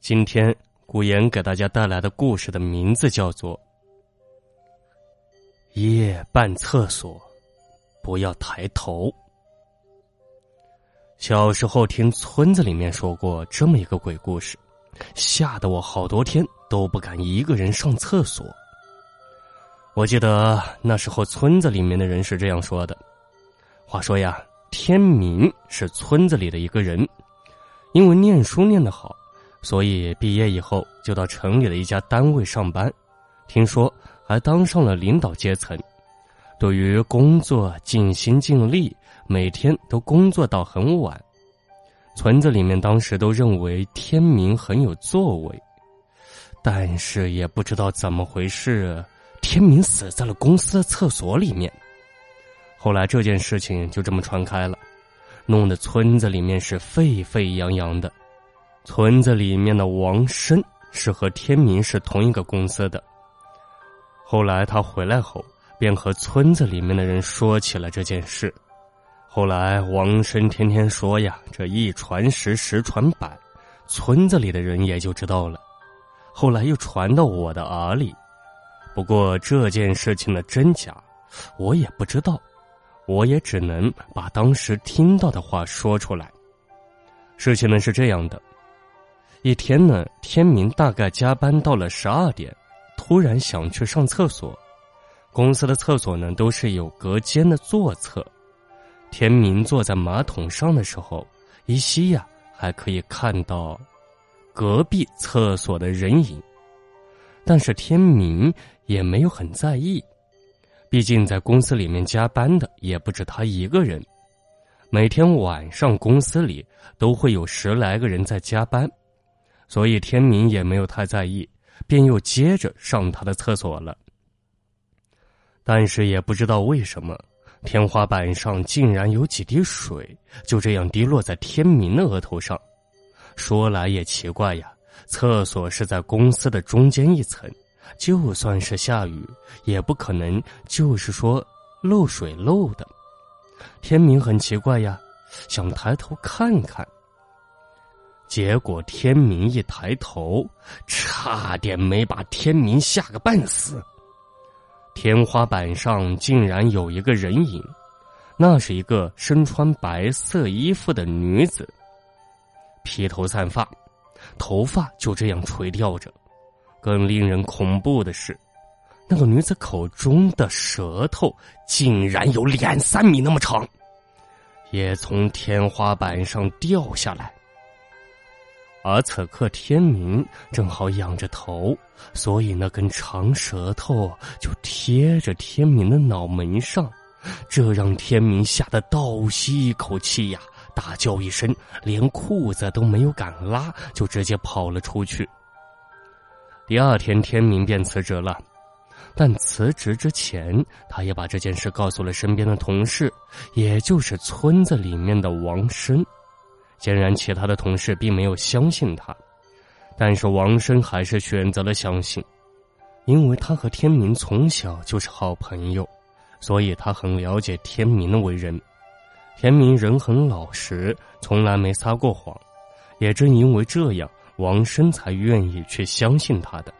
今天古言给大家带来的故事的名字叫做《夜半厕所，不要抬头》。小时候听村子里面说过这么一个鬼故事，吓得我好多天都不敢一个人上厕所。我记得那时候村子里面的人是这样说的：话说呀，天明是村子里的一个人，因为念书念得好。所以毕业以后就到城里的一家单位上班，听说还当上了领导阶层。对于工作尽心尽力，每天都工作到很晚。村子里面当时都认为天明很有作为，但是也不知道怎么回事，天明死在了公司的厕所里面。后来这件事情就这么传开了，弄得村子里面是沸沸扬扬的。村子里面的王生是和天明是同一个公司的。后来他回来后，便和村子里面的人说起了这件事。后来王生天天说呀，这一传十，十传百，村子里的人也就知道了。后来又传到我的耳里，不过这件事情的真假，我也不知道，我也只能把当时听到的话说出来。事情呢是这样的。一天呢，天明大概加班到了十二点，突然想去上厕所。公司的厕所呢都是有隔间的坐厕。天明坐在马桶上的时候，依稀呀还可以看到隔壁厕所的人影。但是天明也没有很在意，毕竟在公司里面加班的也不止他一个人。每天晚上公司里都会有十来个人在加班。所以天明也没有太在意，便又接着上他的厕所了。但是也不知道为什么，天花板上竟然有几滴水，就这样滴落在天明的额头上。说来也奇怪呀，厕所是在公司的中间一层，就算是下雨，也不可能就是说漏水漏的。天明很奇怪呀，想抬头看看。结果天明一抬头，差点没把天明吓个半死。天花板上竟然有一个人影，那是一个身穿白色衣服的女子，披头散发，头发就这样垂吊着。更令人恐怖的是，那个女子口中的舌头竟然有两三米那么长，也从天花板上掉下来。而此刻天明正好仰着头，所以那根长舌头就贴着天明的脑门上，这让天明吓得倒吸一口气呀，大叫一声，连裤子都没有敢拉，就直接跑了出去。第二天，天明便辞职了，但辞职之前，他也把这件事告诉了身边的同事，也就是村子里面的王生。显然，其他的同事并没有相信他，但是王生还是选择了相信，因为他和天明从小就是好朋友，所以他很了解天明的为人。天明人很老实，从来没撒过谎，也正因为这样，王生才愿意去相信他的。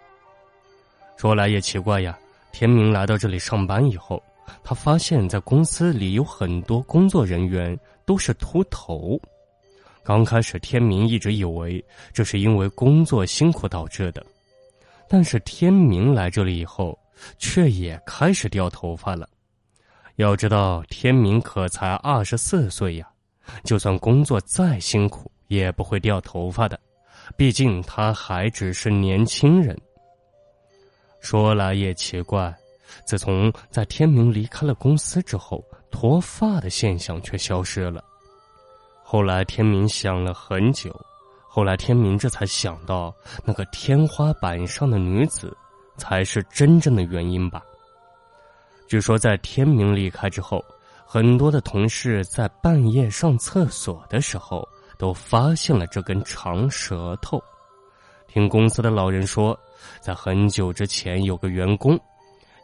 说来也奇怪呀，天明来到这里上班以后，他发现在公司里有很多工作人员都是秃头。刚开始，天明一直以为这是因为工作辛苦导致的，但是天明来这里以后，却也开始掉头发了。要知道，天明可才二十四岁呀，就算工作再辛苦，也不会掉头发的，毕竟他还只是年轻人。说来也奇怪，自从在天明离开了公司之后，脱发的现象却消失了。后来天明想了很久，后来天明这才想到，那个天花板上的女子，才是真正的原因吧。据说在天明离开之后，很多的同事在半夜上厕所的时候，都发现了这根长舌头。听公司的老人说，在很久之前，有个员工，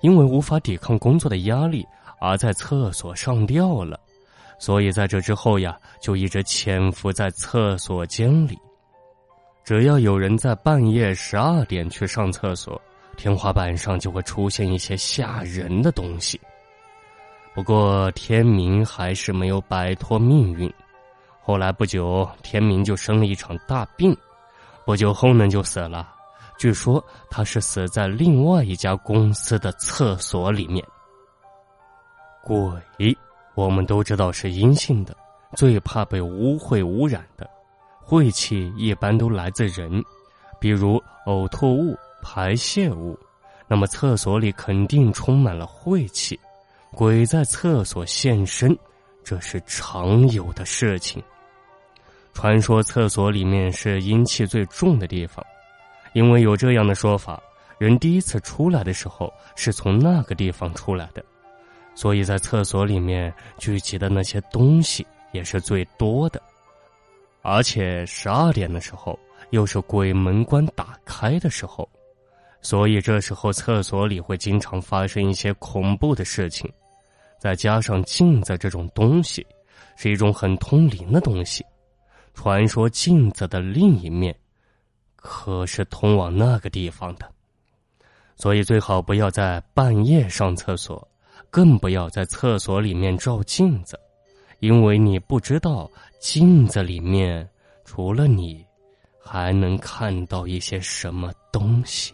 因为无法抵抗工作的压力，而在厕所上吊了。所以在这之后呀，就一直潜伏在厕所间里。只要有人在半夜十二点去上厕所，天花板上就会出现一些吓人的东西。不过天明还是没有摆脱命运。后来不久，天明就生了一场大病，不久后呢就死了。据说他是死在另外一家公司的厕所里面。鬼，我们都知道是阴性的，最怕被污秽污染的。晦气一般都来自人，比如呕吐物、排泄物，那么厕所里肯定充满了晦气。鬼在厕所现身，这是常有的事情。传说厕所里面是阴气最重的地方，因为有这样的说法：人第一次出来的时候是从那个地方出来的，所以在厕所里面聚集的那些东西也是最多的。而且十二点的时候又是鬼门关打开的时候，所以这时候厕所里会经常发生一些恐怖的事情。再加上镜子这种东西，是一种很通灵的东西。传说镜子的另一面，可是通往那个地方的。所以最好不要在半夜上厕所，更不要在厕所里面照镜子，因为你不知道镜子里面除了你，还能看到一些什么东西。